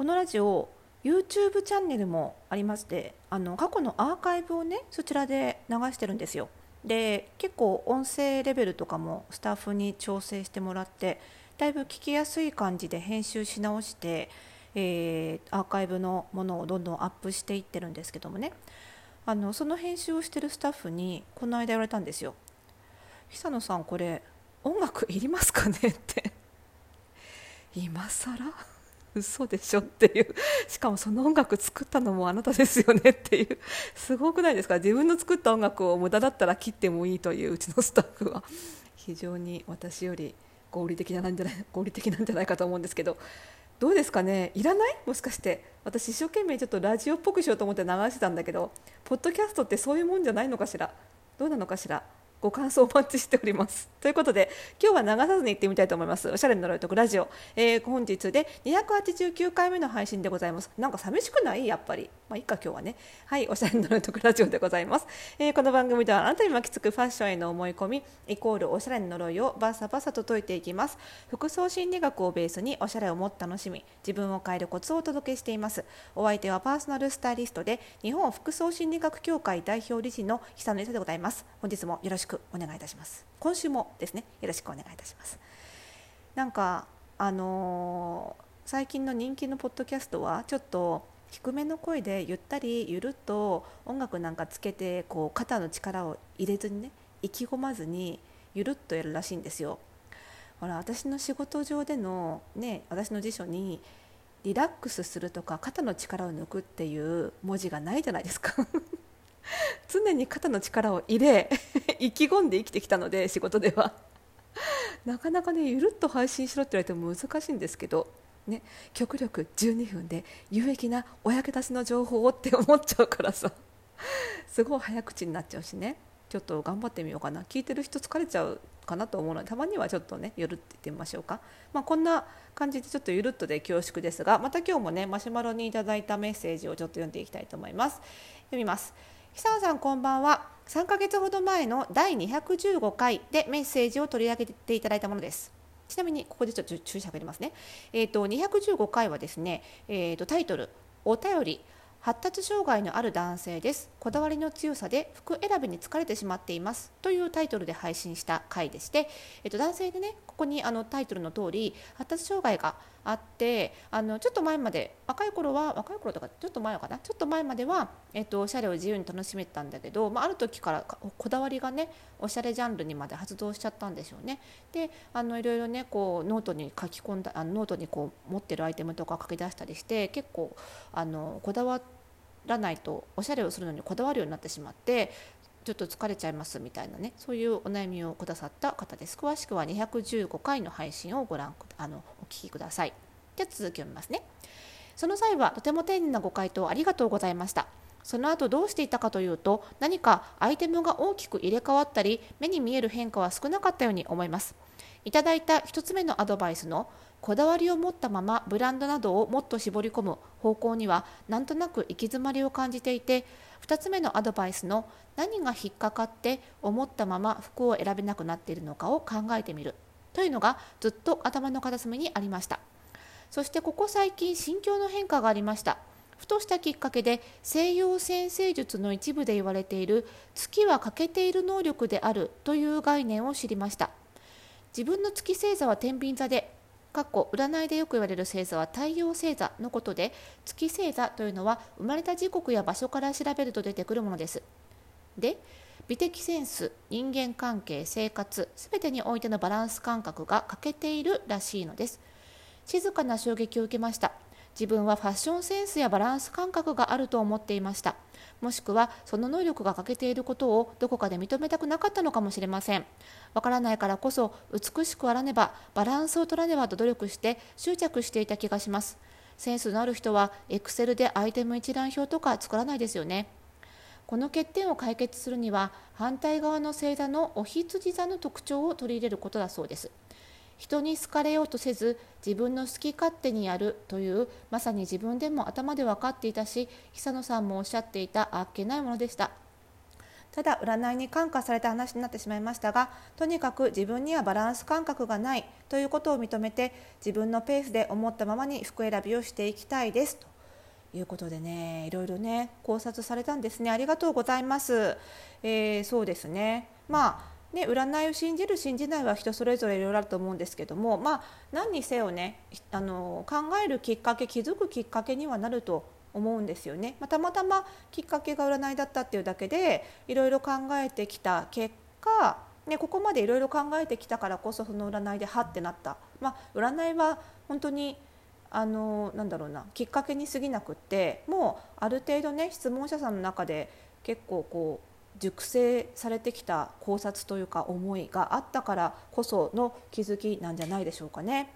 このラジオ YouTube チャンネルもありましてあの過去のアーカイブをねそちらで流してるんですよ。で結構音声レベルとかもスタッフに調整してもらってだいぶ聞きやすい感じで編集し直して、えー、アーカイブのものをどんどんアップしていってるんですけどもね。あのその編集をしてるスタッフにこの間言われたんですよ。久野さんこれ音楽いりますかねって。今更？嘘でしょっていう。しかもその音楽作ったのもあなたですよねっていう。すごくないですか？自分の作った音楽を無駄だったら切ってもいいといううちのスタッフは。非常に私より合理的なんじゃない合理的なんじゃないかと思うんですけど。どうですかね？いらない？もしかして。私一生懸命ちょっとラジオっぽくしようと思って流してたんだけどポッドキャストってそういうもんじゃないのかしら？どうなのかしら？ご感想お待ちしております。ということで、今日は流さずに行ってみたいと思います。おしゃれの呪いとくラジオ。えー、本日で289回目の配信でございます。なんか寂しくない？やっぱり。まあ、いいか、今日はね。はい、おしゃれの呪いとくラジオでございます。えー、この番組ではあなたに巻きつくファッションへの思い込み、イコールおしゃれの呪いをバサバサと解いていきます。服装心理学をベースにおしゃれをもっと楽しみ、自分を変えるコツをお届けしています。お相手はパーソナルスタイリストで、日本服装心理学協会代表理事の久野理沙でございます。本日もよろしくお願いいたします。今週もですねよろしくお願いいたします。なんかあのー、最近の人気のポッドキャストはちょっと低めの声でゆったりゆるっと音楽なんかつけてこう肩の力を入れずにね意気込まずにゆるっとやるらしいんですよ。ほら私の仕事上でのね私の辞書にリラックスするとか肩の力を抜くっていう文字がないじゃないですか。常に肩の力を入れ意気込んで生きてきたので仕事では。なかなかねゆるっと配信しろって言われても難しいんですけど、ね、極力12分で有益なお役立ちの情報をって思っちゃうからさ。すごい早口になっちゃうしね。ちょっと頑張ってみようかな。聞いてる人疲れちゃうかなと思うのでたまにはちょっとねゆるって言ってみましょうか、まあ、こんな感じでちょっとゆるっとで恐縮ですがまた今日もねマシュマロにいただいたメッセージをちょっと読んでいきたいと思います。読みます。久野さんこんばんは。3ヶ月ほど前の第215回でメッセージを取り上げていただいたものです。ちなみにここでちょっと注釈入りますね。えっ、ー、と215回はですねえっ、ー、とタイトルお便り発達障害のある男性です。こだわりの強さで服選びに疲れてしまっています。というタイトルで配信した回でして、えっと、男性でねここにあのタイトルの通り発達障害があってあのちょっと前まで若い頃は若い頃とかちょっと前かなちょっと前までは、えっと、おしゃれを自由に楽しめたんだけど、まあ、ある時からこだわりがねおしゃれジャンルにまで発動しちゃったんでしょうね。であのいろいろねこうノートに書き込んだあのノートにこう持ってるアイテムとか書き出したりして結構あのこだわらないとおしゃれをするのにこだわるようになってしまってちょっと疲れちゃいますみたいなねそういうお悩みをくださった方です。詳しくは215回の配信をご覧あのお聞きください。では続きを見ますね。その際はとても丁寧なご回答ありがとうございました。その後どうしていたかというと何かアイテムが大きく入れ替わったり目に見える変化は少なかったように思います。いただいた1つ目のアドバイスのこだわりを持ったままブランドなどをもっと絞り込む方向にはなんとなく行き詰まりを感じていて2つ目のアドバイスの何が引っかかって思ったまま服を選べなくなっているのかを考えてみるというのがずっと頭の片隅にありました。そしてここ最近心境の変化がありました。ふとしたきっかけで西洋先生術の一部で言われている月は欠けている能力であるという概念を知りました。自分の月星座は天秤座でかっこ占いでよく言われる星座は太陽星座のことで月星座というのは生まれた時刻や場所から調べると出てくるものです。で美的センス人間関係生活全てにおいてのバランス感覚が欠けているらしいのです。静かな衝撃を受けました。自分はファッションセンスやバランス感覚があると思っていました。もしくはその能力が欠けていることをどこかで認めたくなかったのかもしれません。わからないからこそ美しくあらねばバランスを取らねばと努力して執着していた気がします。センスのある人はエクセルでアイテム一覧表とか作らないですよね。この欠点を解決するには反対側の星座のお羊座の特徴を取り入れることだそうです。人に好かれようとせず自分の好き勝手にやるというまさに自分でも頭で分かっていたし久野さんもおっしゃっていたあっけないものでした。ただ占いに感化された話になってしまいましたがとにかく自分にはバランス感覚がないということを認めて自分のペースで思ったままに服選びをしていきたいですと。いうことでねいろいろね考察されたんですね。ありがとうございます、えー、そうですね。まあね、占いを信じる信じないは人それぞれいろいろあると思うんですけども、まあ、何にせよねあの考えるきっかけ気づくきっかけにはなると思うんですよね、まあ、たまたまきっかけが占いだったっていうだけでいろいろ考えてきた結果、ね、ここまでいろいろ考えてきたからこそその占いではってなった、まあ、占いは本当にあのなんだろうなきっかけに過ぎなくってもうある程度ね質問者さんの中で結構こう熟成されてきた考察というか思いがあったからこその気づきなんじゃないでしょうかね。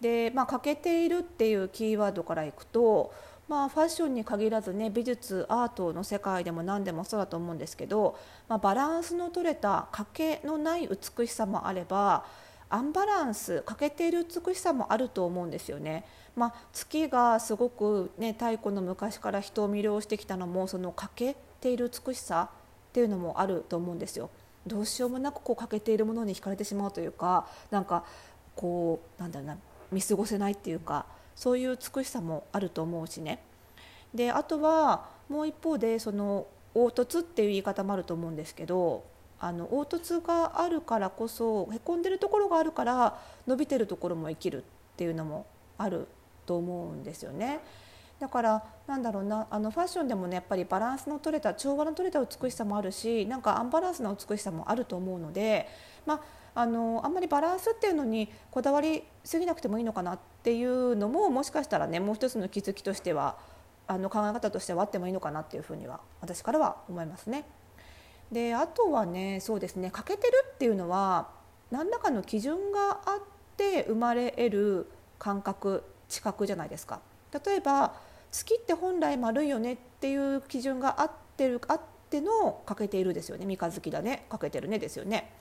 で、まあ、欠けているっていうキーワードからいくと、まあ、ファッションに限らずね美術アートの世界でも何でもそうだと思うんですけど、まあ、バランスの取れた欠けのない美しさもあればアンバランス欠けている美しさもあると思うんですよね。まあ、月がすごく、ね、太古の昔から人を魅了してきたのもその欠けている美しさっていうのもあると思うんですよ。どうしようもなくこう欠けているものに惹かれてしまうというかなんかこうなんだろうな見過ごせないっていうかそういう美しさもあると思うしね。であとはもう一方でその凹凸っていう言い方もあると思うんですけどあの凹凸があるからこそへこんでるところがあるから伸びてるところも生きるっていうのもあると思うんですよね。だからなんだろうなあのファッションでもねやっぱりバランスの取れた調和の取れた美しさもあるしなんかアンバランスな美しさもあると思うので、まあ、あのあんまりバランスっていうのにこだわりすぎなくてもいいのかなっていうのももしかしたらねもう一つの気づきとしてはあの考え方としてはあってもいいのかなっていうふうには私からは思いますね。であとはねそうですね欠けてるっていうのは何らかの基準があって生まれ得る感覚知覚じゃないですか例えば月って本来丸いよねっていう基準があってるあっての欠けているですよね三日月だね欠けてるねですよね。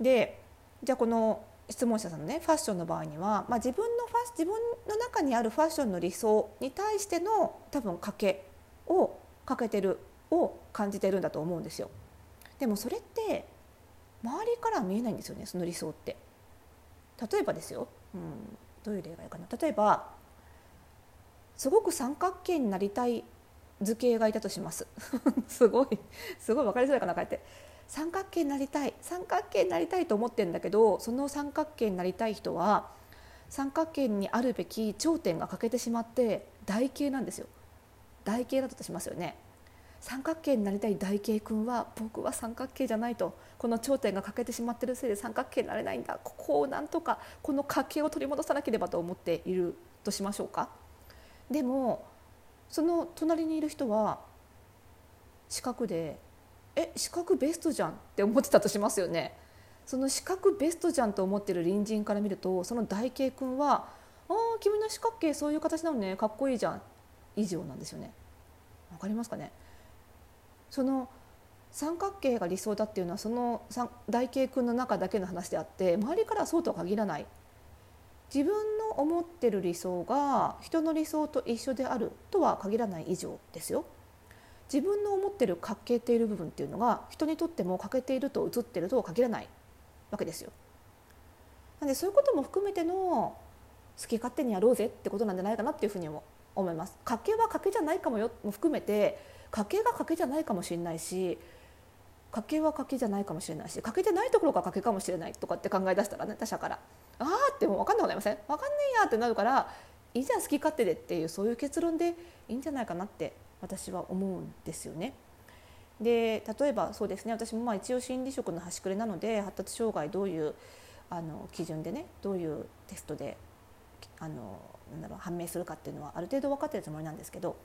でじゃあこの質問者さんのねファッションの場合には、まあ、自分のファ自分の中にあるファッションの理想に対しての多分欠けを欠けてるを感じてるんだと思うんですよ。でもそれって周りからは見えないんですよねその理想って。例えばですよ、うん、どういう例がいいかな例えばすごく三角形になりたい図形がいたとします。すごいすごい分かりづらいかなこうやって。三角形になりたい三角形になりたいと思ってるんだけどその三角形になりたい人は三角形にあるべき頂点が欠けてしまって台形なんですよ。台形だったとしますよね。三角形になりたい台形君は僕は三角形じゃないとこの頂点が欠けてしまってるせいで三角形になれないんだ。ここをなんとかこの家系を取り戻さなければと思っているとしましょうか。でもその隣にいる人は四角でえ四角ベストじゃんって思ってたとしますよね。その四角ベストじゃんと思ってる隣人から見るとその大慶君は「ああ君の四角形そういう形なのねかっこいいじゃん」以上なんですよね。わかりますかね。その三角形が理想だっていうのはその大慶君の中だけの話であって周りからはそうとは限らない。自分の思ってる理想が人の理想と一緒であるとは限らない以上ですよ。自分の思ってる欠けている部分っていうのが人にとっても欠けていると映ってるとは限らないわけですよ。なんでそういうことも含めての好き勝手にやろうぜってことなんじゃないかなっていうふうにも思います。賭けは賭けじゃないかもよも含めて賭けが賭けじゃないかもしれないし賭けは賭けじゃないかもしれないし賭けじゃないところが賭けかもしれないとかって考え出したらね他者からああってもう分かんなくなりません？分かんねえやってなるからいいじゃん好き勝手でっていうそういう結論でいいんじゃないかなって私は思うんですよね。で例えばそうですね私もまあ一応心理職の端くれなので発達障害どういうあの基準でねどういうテストであのなんだろう判明するかっていうのはある程度分かってるつもりなんですけど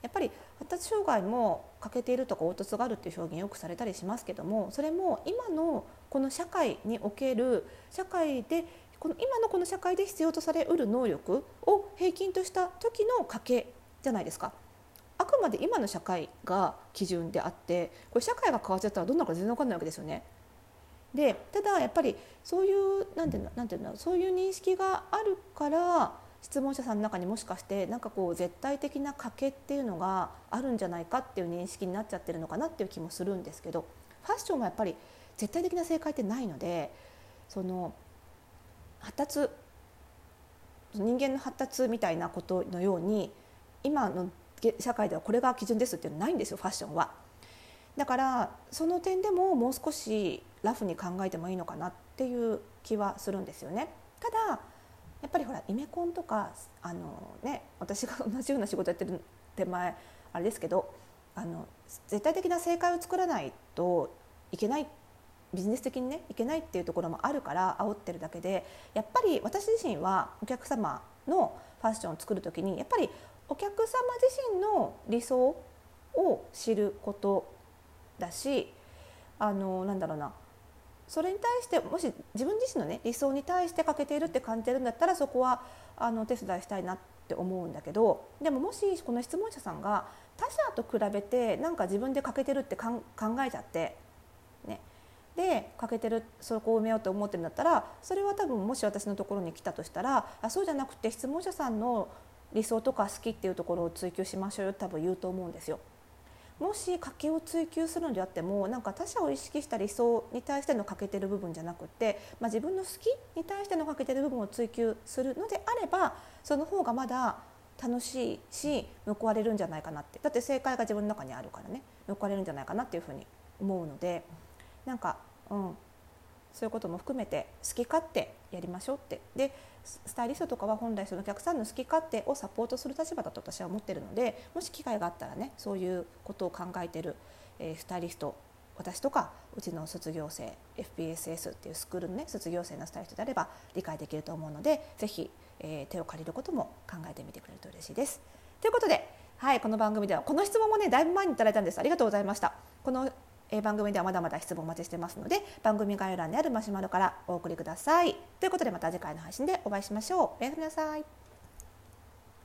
やっぱり発達障害も欠けているとか凹凸があるっていう表現よくされたりしますけどもそれも今のこの社会における社会でこの今のこの社会で必要とされうる能力を平均とした時の賭けじゃないですか。あくまで今の社会が基準であってこれ社会が変わっちゃったらどんなのか全然分かんないわけですよね。でただやっぱりそういうなんていうのなんていうそういう認識があるから質問者さんの中にもしかしてなんかこう絶対的な賭けっていうのがあるんじゃないかっていう認識になっちゃってるのかなっていう気もするんですけどファッションはやっぱり絶対的な正解ってないのでその発達人間の発達みたいなことのように今の社会ではこれが基準ですっていうのはないんですよファッションは。だからその点でももう少しラフに考えてもいいのかなっていう気はするんですよね。ただやっぱりほらイメコンとかあの、ね、私が同じような仕事やってる手前あれですけどあの絶対的な正解を作らないといけないっビジネス的にねいけないっていうところもあるから煽ってるだけでやっぱり私自身はお客様のファッションを作る時にやっぱりお客様自身の理想を知ることだしあのなんだろうな。それに対してもし自分自身のね理想に対して欠けているって感じてるんだったらそこはあのお手伝いしたいなって思うんだけどでももしこの質問者さんが他者と比べてなんか自分で欠けてるって考えちゃってで欠けてるそこを埋めようと思ってるんだったらそれは多分もし私のところに来たとしたらあそうじゃなくて質問者さんの理想とか好きっていうところを追求しましょうよ多分言うと思うんですよ。もし賭けを追求するのであってもなんか他者を意識した理想に対しての欠けてる部分じゃなくて、まあ、自分の好きに対しての欠けてる部分を追求するのであればその方がまだ楽しいし報われるんじゃないかなってだって正解が自分の中にあるからね報われるんじゃないかなっていうふうに思うのでなんか、うん、そういうことも含めて好き勝手やりましょうってでスタイリストとかは本来そのお客さんの好き勝手をサポートする立場だと私は思ってるのでもし機会があったらねそういうことを考えてる、えー、スタイリスト私とかうちの卒業生 FPSS っていうスクールのね卒業生のスタイリストであれば理解できると思うのでぜひ、えー、手を借りることも考えてみてくれると嬉しいです。ということで、はい、この番組ではこの質問もねだいぶ前にいただいたんですありがとうございました。このえ番組ではまだまだ質問お待ちしてますので番組概要欄にあるマシュマロからお送りください。ということでまた次回の配信でお会いしましょう。おやすみなさい。